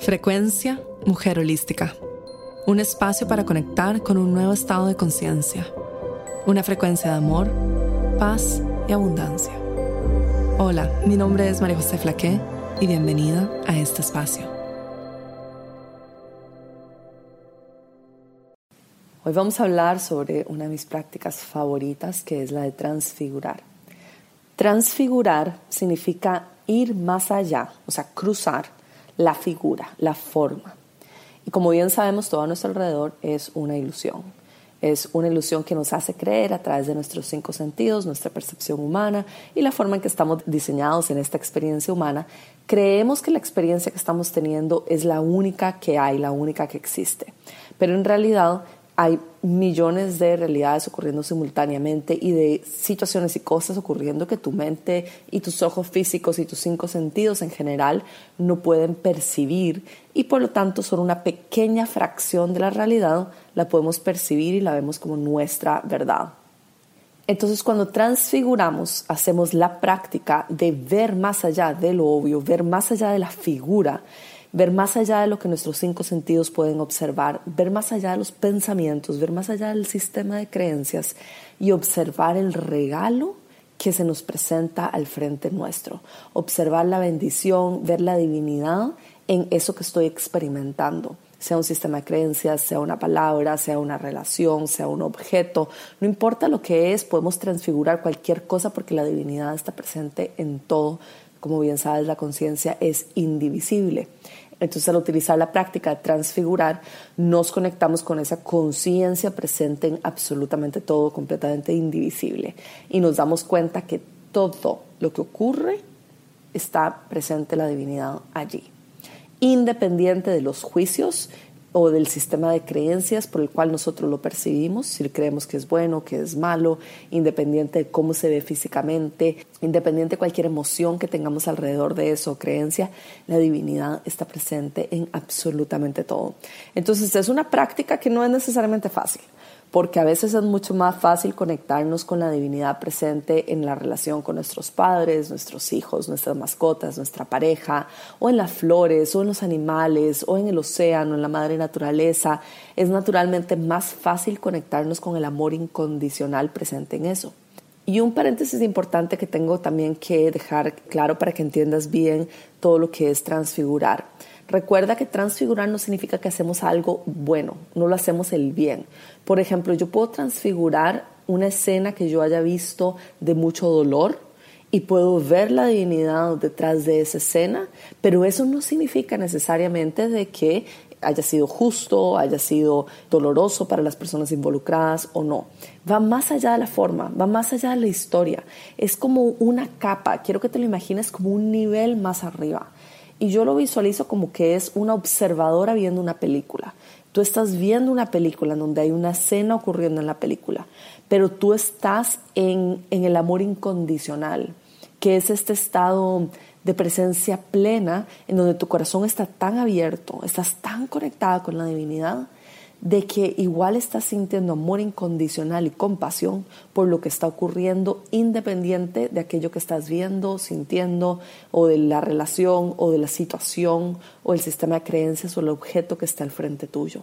Frecuencia Mujer Holística. Un espacio para conectar con un nuevo estado de conciencia. Una frecuencia de amor, paz y abundancia. Hola, mi nombre es María José Flaqué y bienvenida a este espacio. Hoy vamos a hablar sobre una de mis prácticas favoritas que es la de transfigurar. Transfigurar significa ir más allá, o sea, cruzar la figura, la forma. Y como bien sabemos, todo a nuestro alrededor es una ilusión. Es una ilusión que nos hace creer a través de nuestros cinco sentidos, nuestra percepción humana y la forma en que estamos diseñados en esta experiencia humana. Creemos que la experiencia que estamos teniendo es la única que hay, la única que existe. Pero en realidad hay millones de realidades ocurriendo simultáneamente y de situaciones y cosas ocurriendo que tu mente y tus ojos físicos y tus cinco sentidos en general no pueden percibir y por lo tanto son una pequeña fracción de la realidad, la podemos percibir y la vemos como nuestra verdad. Entonces cuando transfiguramos, hacemos la práctica de ver más allá de lo obvio, ver más allá de la figura ver más allá de lo que nuestros cinco sentidos pueden observar, ver más allá de los pensamientos, ver más allá del sistema de creencias y observar el regalo que se nos presenta al frente nuestro, observar la bendición, ver la divinidad en eso que estoy experimentando sea un sistema de creencias, sea una palabra, sea una relación, sea un objeto, no importa lo que es, podemos transfigurar cualquier cosa porque la divinidad está presente en todo. Como bien sabes, la conciencia es indivisible. Entonces, al utilizar la práctica de transfigurar, nos conectamos con esa conciencia presente en absolutamente todo, completamente indivisible. Y nos damos cuenta que todo lo que ocurre está presente la divinidad allí. Independiente de los juicios o del sistema de creencias por el cual nosotros lo percibimos, si creemos que es bueno, que es malo, independiente de cómo se ve físicamente, independiente de cualquier emoción que tengamos alrededor de eso, creencia, la divinidad está presente en absolutamente todo. Entonces es una práctica que no es necesariamente fácil porque a veces es mucho más fácil conectarnos con la divinidad presente en la relación con nuestros padres, nuestros hijos, nuestras mascotas, nuestra pareja, o en las flores, o en los animales, o en el océano, en la madre naturaleza. Es naturalmente más fácil conectarnos con el amor incondicional presente en eso. Y un paréntesis importante que tengo también que dejar claro para que entiendas bien todo lo que es transfigurar. Recuerda que transfigurar no significa que hacemos algo bueno, no lo hacemos el bien. Por ejemplo, yo puedo transfigurar una escena que yo haya visto de mucho dolor y puedo ver la divinidad detrás de esa escena, pero eso no significa necesariamente de que haya sido justo, haya sido doloroso para las personas involucradas o no. Va más allá de la forma, va más allá de la historia. Es como una capa, quiero que te lo imagines como un nivel más arriba. Y yo lo visualizo como que es una observadora viendo una película. Tú estás viendo una película en donde hay una escena ocurriendo en la película, pero tú estás en, en el amor incondicional, que es este estado de presencia plena en donde tu corazón está tan abierto, estás tan conectada con la divinidad de que igual estás sintiendo amor incondicional y compasión por lo que está ocurriendo independiente de aquello que estás viendo, sintiendo o de la relación o de la situación o el sistema de creencias o el objeto que está al frente tuyo.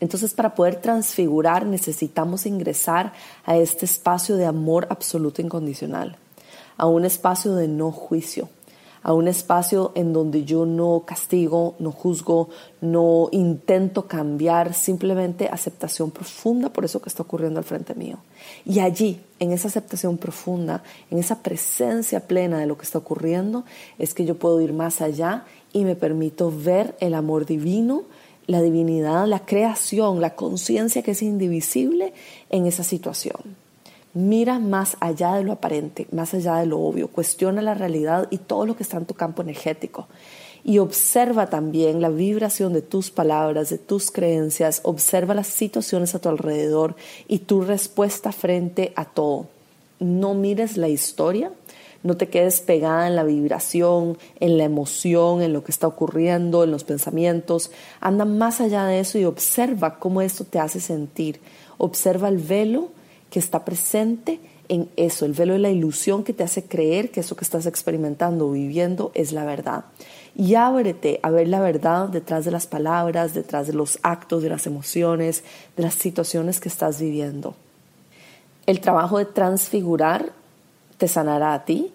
Entonces, para poder transfigurar necesitamos ingresar a este espacio de amor absoluto incondicional, a un espacio de no juicio, a un espacio en donde yo no castigo, no juzgo, no intento cambiar, simplemente aceptación profunda por eso que está ocurriendo al frente mío. Y allí, en esa aceptación profunda, en esa presencia plena de lo que está ocurriendo, es que yo puedo ir más allá y me permito ver el amor divino la divinidad, la creación, la conciencia que es indivisible en esa situación. Mira más allá de lo aparente, más allá de lo obvio, cuestiona la realidad y todo lo que está en tu campo energético. Y observa también la vibración de tus palabras, de tus creencias, observa las situaciones a tu alrededor y tu respuesta frente a todo. No mires la historia, No te quedes pegada en la vibración, en la emoción, en lo que está ocurriendo, en los pensamientos. Anda más allá de eso y observa cómo esto te hace sentir. Observa el velo que está presente en eso, el velo de la ilusión que te hace creer que eso que estás experimentando o viviendo es la verdad. Y ábrete a ver la verdad detrás de las palabras, detrás de los actos, de las emociones, de las situaciones que estás viviendo. El trabajo de transfigurar te sanará a ti,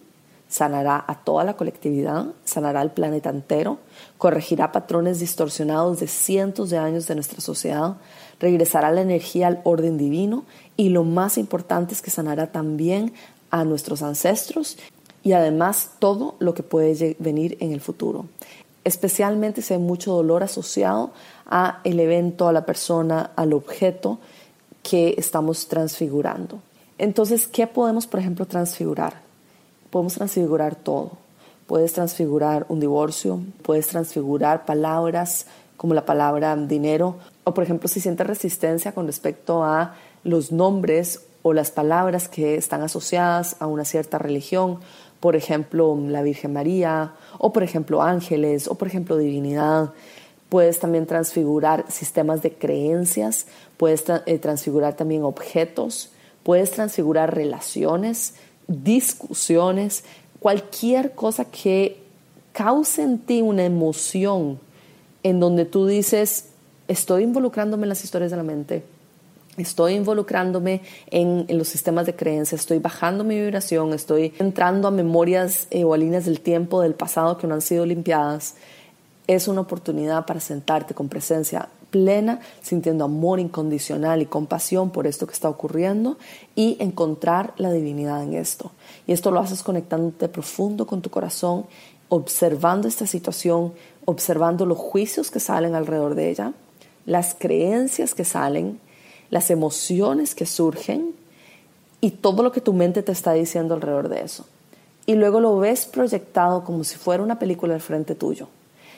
sanará a toda la colectividad, sanará al planeta entero, corregirá patrones distorsionados de cientos de años de nuestra sociedad, regresará la energía al orden divino y lo más importante es que sanará también a nuestros ancestros y además todo lo que puede venir en el futuro. Especialmente si hay mucho dolor asociado a el evento, a la persona, al objeto que estamos transfigurando. Entonces, ¿qué podemos, por ejemplo, transfigurar? Podemos transfigurar todo. Puedes transfigurar un divorcio, puedes transfigurar palabras como la palabra dinero, o por ejemplo, si sientes resistencia con respecto a los nombres o las palabras que están asociadas a una cierta religión, por ejemplo, la Virgen María, o por ejemplo, ángeles, o por ejemplo, divinidad. Puedes también transfigurar sistemas de creencias, puedes eh, transfigurar también objetos, puedes transfigurar relaciones, discusiones, cualquier cosa que cause en ti una emoción en donde tú dices, estoy involucrándome en las historias de la mente, estoy involucrándome en, los sistemas de creencia, estoy bajando mi vibración, estoy entrando a memorias eh, o a líneas del tiempo del pasado que no han sido limpiadas, es una oportunidad para sentarte con presencia plena, sintiendo amor incondicional y compasión por esto que está ocurriendo y encontrar la divinidad en esto. Y esto lo haces conectándote profundo con tu corazón, observando esta situación, observando los juicios que salen alrededor de ella, las creencias que salen, las emociones que surgen y todo lo que tu mente te está diciendo alrededor de eso. Y luego lo ves proyectado como si fuera una película al frente tuyo.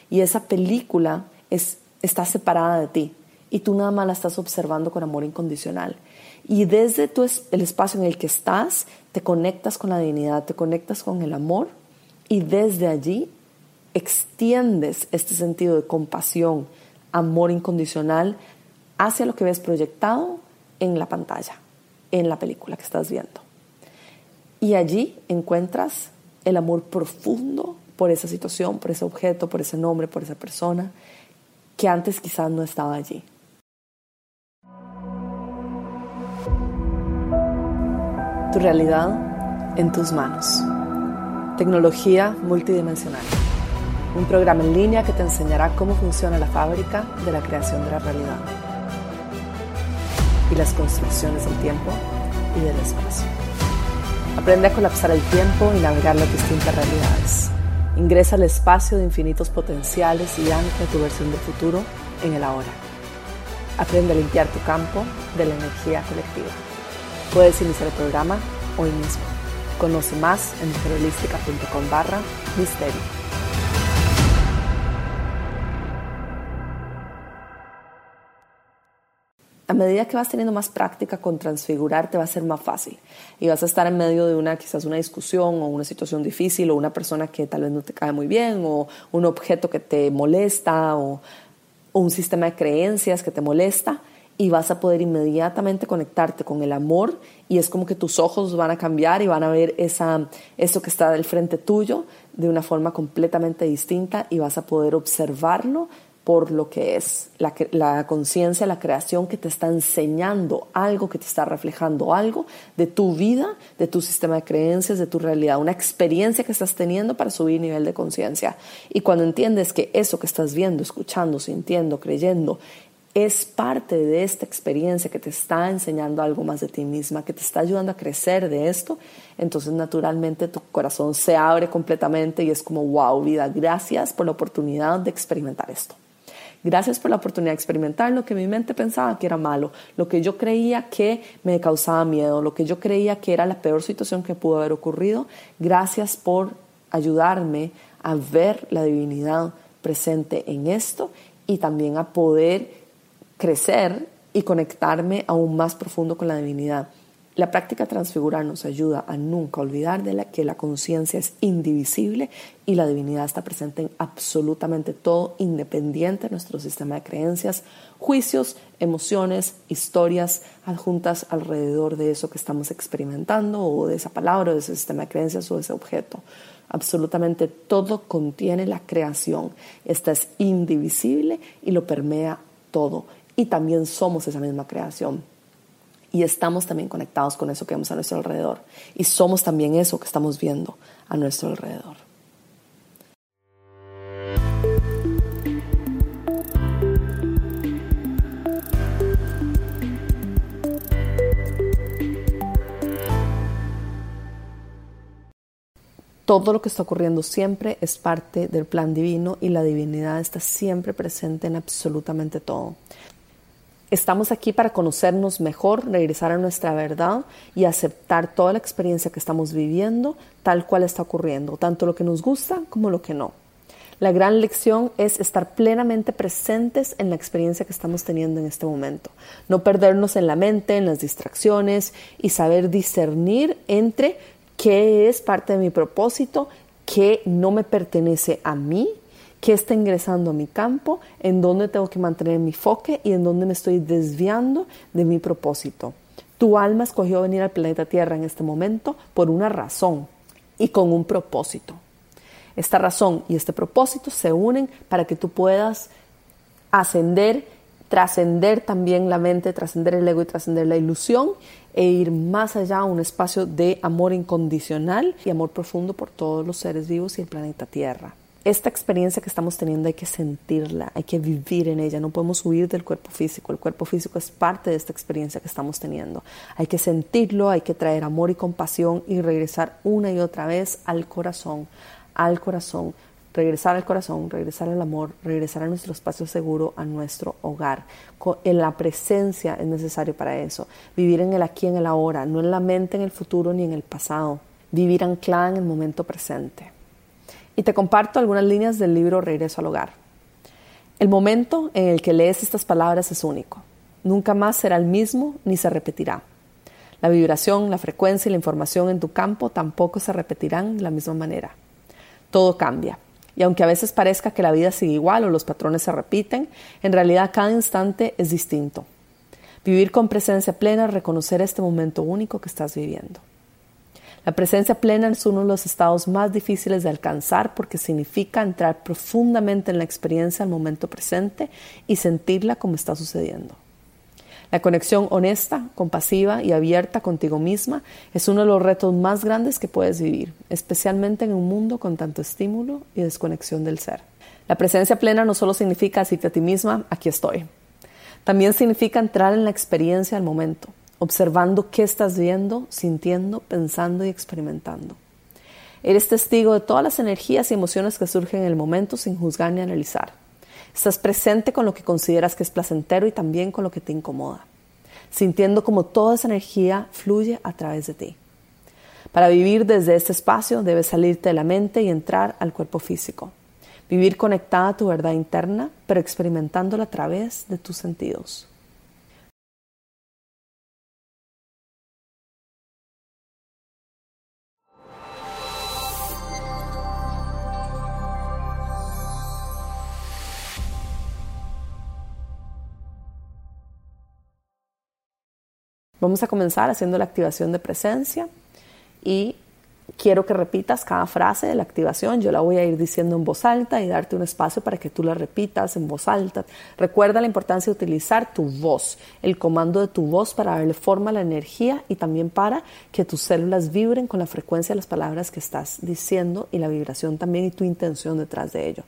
Y esa película es, está separada de ti y tú nada más la estás observando con amor incondicional. Y desde tu, el espacio en el que estás, te conectas con la divinidad, te conectas con el amor y desde allí extiendes este sentido de compasión, amor incondicional hacia lo que ves proyectado en la pantalla, en la película que estás viendo. Y allí encuentras el amor profundo por esa situación, por ese objeto, por ese nombre, por esa persona, que antes quizás no estaba allí. Tu realidad en tus manos. Tecnología multidimensional un programa en línea que te enseñará cómo funciona la fábrica de la creación de la realidad y las construcciones del tiempo y del espacio. Aprende a colapsar el tiempo y navegar las distintas realidades. Ingresa al espacio de infinitos potenciales y ancla tu versión del futuro en el ahora. Aprende a limpiar tu campo de la energía colectiva. Puedes iniciar el programa hoy mismo. Conoce más en mujerholística.com barra misterio. A medida que vas teniendo más práctica con transfigurar, te va a ser más fácil. Y vas a estar en medio de una, quizás una discusión o una situación difícil o una persona que tal vez no te cae muy bien o un objeto que te molesta o, un sistema de creencias que te molesta y vas a poder inmediatamente conectarte con el amor y es como que tus ojos van a cambiar y van a ver esa, eso que está del frente tuyo de una forma completamente distinta y vas a poder observarlo por lo que es la, conciencia, la creación que te está enseñando algo, que te está reflejando algo de tu vida, de tu sistema de creencias, de tu realidad, una experiencia que estás teniendo para subir nivel de conciencia. Y cuando entiendes que eso que estás viendo, escuchando, sintiendo, creyendo, es parte de esta experiencia que te está enseñando algo más de ti misma, que te está ayudando a crecer de esto, entonces naturalmente tu corazón se abre completamente y es como, wow, vida, gracias por la oportunidad de experimentar esto. Gracias por la oportunidad de experimentar lo que mi mente pensaba que era malo, lo que yo creía que me causaba miedo, lo que yo creía que era la peor situación que pudo haber ocurrido. Gracias por ayudarme a ver la divinidad presente en esto y también a poder crecer y conectarme aún más profundo con la divinidad. La práctica transfigurar nos ayuda a nunca olvidar de que la conciencia es indivisible y la divinidad está presente en absolutamente todo, independiente de nuestro sistema de creencias, juicios, emociones, historias adjuntas alrededor de eso que estamos experimentando o de esa palabra, de ese sistema de creencias o de ese objeto. Absolutamente todo contiene la creación. Esta es indivisible y lo permea todo. Y también somos esa misma creación y estamos también conectados con eso que vemos a nuestro alrededor. Y somos también eso que estamos viendo a nuestro alrededor. Todo lo que está ocurriendo siempre es parte del plan divino y la divinidad está siempre presente en absolutamente todo. Estamos aquí para conocernos mejor, regresar a nuestra verdad y aceptar toda la experiencia que estamos viviendo tal cual está ocurriendo, tanto lo que nos gusta como lo que no. La gran lección es estar plenamente presentes en la experiencia que estamos teniendo en este momento, no perdernos en la mente, en las distracciones y saber discernir entre qué es parte de mi propósito, qué no me pertenece a mí qué está ingresando a mi campo, en dónde tengo que mantener mi enfoque y en dónde me estoy desviando de mi propósito. Tu alma escogió venir al planeta Tierra en este momento por una razón y con un propósito. Esta razón y este propósito se unen para que tú puedas ascender, trascender también la mente, trascender el ego y trascender la ilusión e ir más allá a un espacio de amor incondicional y amor profundo por todos los seres vivos y el planeta Tierra esta experiencia que estamos teniendo hay que sentirla, hay que vivir en ella, no podemos huir del cuerpo físico, el cuerpo físico es parte de esta experiencia que estamos teniendo. Hay que sentirlo, hay que traer amor y compasión y regresar una y otra vez al corazón, al corazón, regresar al corazón, regresar al amor, regresar a nuestro espacio seguro, a nuestro hogar. En la presencia es necesario para eso, vivir en el aquí, en el ahora, no en la mente, en el futuro ni en el pasado, vivir anclada en el momento presente y te comparto algunas líneas del libro Regreso al Hogar. El momento en el que lees estas palabras es único. Nunca más será el mismo ni se repetirá. La vibración, la frecuencia y la información en tu campo tampoco se repetirán de la misma manera. Todo cambia. Y aunque a veces parezca que la vida sigue igual o los patrones se repiten, en realidad cada instante es distinto. Vivir con presencia plena, reconocer este momento único que estás viviendo. La presencia plena es uno de los estados más difíciles de alcanzar porque significa entrar profundamente en la experiencia al momento presente y sentirla como está sucediendo. La conexión honesta, compasiva y abierta contigo misma es uno de los retos más grandes que puedes vivir, especialmente en un mundo con tanto estímulo y desconexión del ser. La presencia plena no solo significa decirte a ti misma, aquí estoy. También significa entrar en la experiencia al momento, observando qué estás viendo, sintiendo, pensando y experimentando. Eres testigo de todas las energías y emociones que surgen en el momento sin juzgar ni analizar. Estás presente con lo que consideras que es placentero y también con lo que te incomoda, sintiendo como toda esa energía fluye a través de ti. Para vivir desde este espacio debes salirte de la mente y entrar al cuerpo físico. Vivir conectada a tu verdad interna, pero experimentándola a través de tus sentidos. Vamos a comenzar haciendo la activación de presencia y quiero que repitas cada frase de la activación. Yo la voy a ir diciendo en voz alta y darte un espacio para que tú la repitas en voz alta. Recuerda la importancia de utilizar tu voz, el comando de tu voz para darle forma a la energía y también para que tus células vibren con la frecuencia de las palabras que estás diciendo y la vibración también y tu intención detrás de ello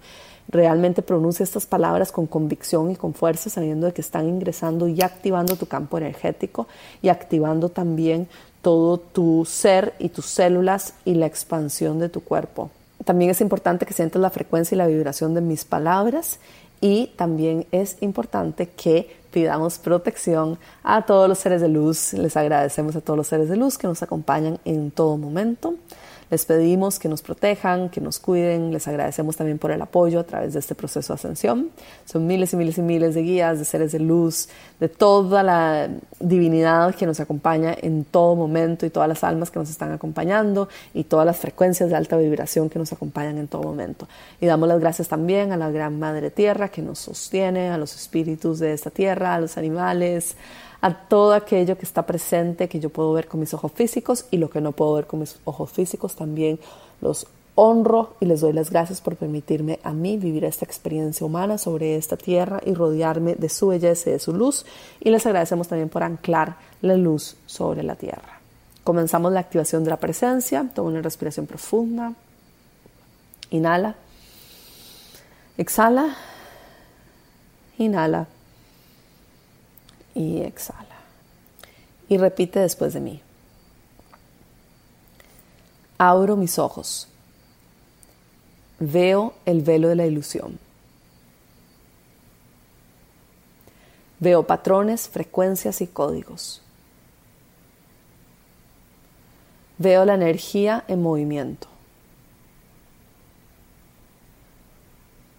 realmente pronuncia estas palabras con convicción y con fuerza, sabiendo de que están ingresando y activando tu campo energético y activando también todo tu ser y tus células y la expansión de tu cuerpo. También es importante que sientas la frecuencia y la vibración de mis palabras y también es importante que pidamos protección a todos los seres de luz. Les agradecemos a todos los seres de luz que nos acompañan en todo momento. Les pedimos que nos protejan, que nos cuiden. Les agradecemos también por el apoyo a través de este proceso de ascensión. Son miles y miles y miles de guías, de seres de luz, de toda la divinidad que nos acompaña en todo momento y todas las almas que nos están acompañando y todas las frecuencias de alta vibración que nos acompañan en todo momento. Y damos las gracias también a la Gran Madre Tierra que nos sostiene, a los espíritus de esta tierra, a los animales, a todo aquello que está presente que yo puedo ver con mis ojos físicos y lo que no puedo ver con mis ojos físicos también los honro y les doy las gracias por permitirme a mí vivir esta experiencia humana sobre esta tierra y rodearme de su belleza y de su luz. Y les agradecemos también por anclar la luz sobre la tierra. Comenzamos la activación de la presencia. Toma una respiración profunda. Inhala. Exhala. Inhala. Y exhala. Y repite después de mí. Abro mis ojos Veo el velo de la ilusión. Veo patrones, frecuencias y códigos. Veo la energía en movimiento.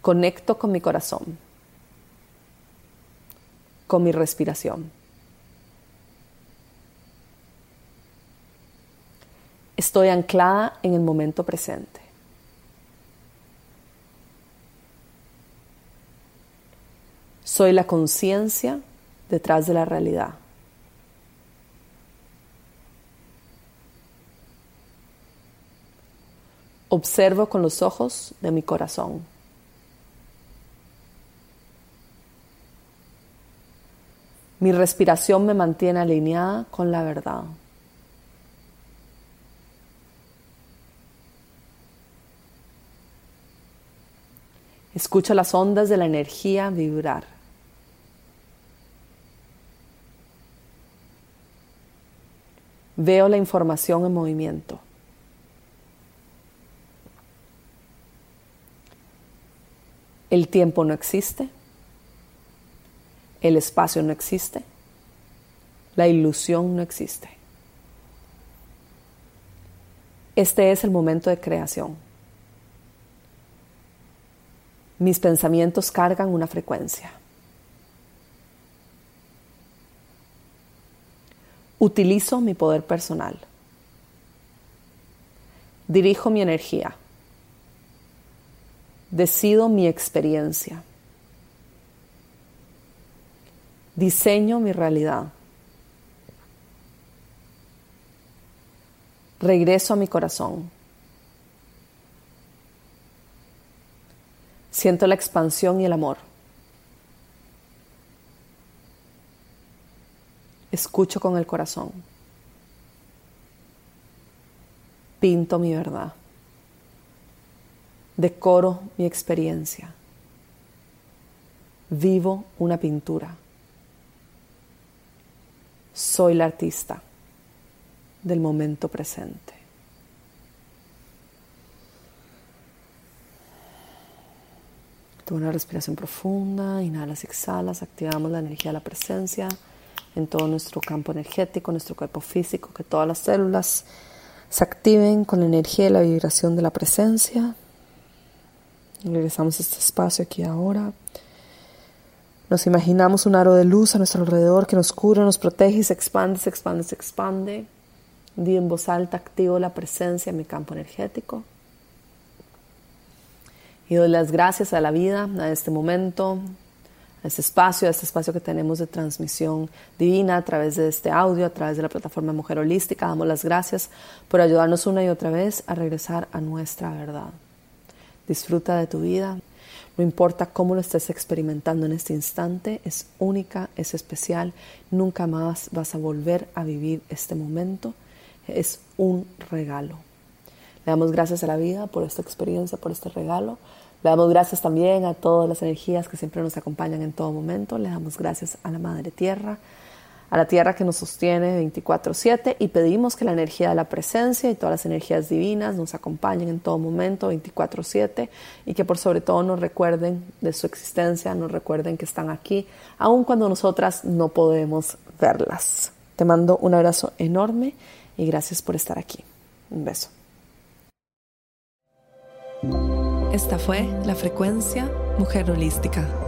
Conecto con mi corazón, con mi respiración. Estoy anclada en el momento presente. Soy la conciencia detrás de la realidad. Observo con los ojos de mi corazón. Mi respiración me mantiene alineada con la verdad. Escucho las ondas de la energía vibrar. Veo la información en movimiento. El tiempo no existe. El espacio no existe. La ilusión no existe. Este es el momento de creación. Mis pensamientos cargan una frecuencia. Utilizo mi poder personal. Dirijo mi energía. Decido mi experiencia. Diseño mi realidad. Regreso a mi corazón. Siento la expansión y el amor. Escucho con el corazón. Pinto mi verdad. Decoro mi experiencia. Vivo una pintura. Soy la artista del momento presente. Toma una respiración profunda, inhalas, exhalas, activamos la energía de la presencia en todo nuestro campo energético, nuestro cuerpo físico, que todas las células se activen con la energía y la vibración de la presencia. regresamos a este espacio aquí ahora. Nos imaginamos un aro de luz a nuestro alrededor que nos cura, nos protege y se expande, se expande, se expande. Di en voz alta, activo la presencia en mi campo energético. Y doy las gracias a la vida, a este momento, a este espacio, a este espacio que tenemos de transmisión divina a través de este audio, a través de la plataforma Mujer Holística. Damos las gracias por ayudarnos una y otra vez a regresar a nuestra verdad. Disfruta de tu vida. No importa cómo lo estés experimentando en este instante, es única, es especial. Nunca más vas a volver a vivir este momento. Es un regalo. Le damos gracias a la vida por esta experiencia, por este regalo. Le damos gracias también a todas las energías que siempre nos acompañan en todo momento. Le damos gracias a la Madre Tierra, a la Tierra que nos sostiene 24/7 y pedimos que la energía de la presencia y todas las energías divinas nos acompañen en todo momento 24/7 y que por sobre todo nos recuerden de su existencia, nos recuerden que están aquí, aun cuando nosotras no podemos verlas. Te mando un abrazo enorme y gracias por estar aquí. Un beso. Esta fue la frecuencia Mujer Holística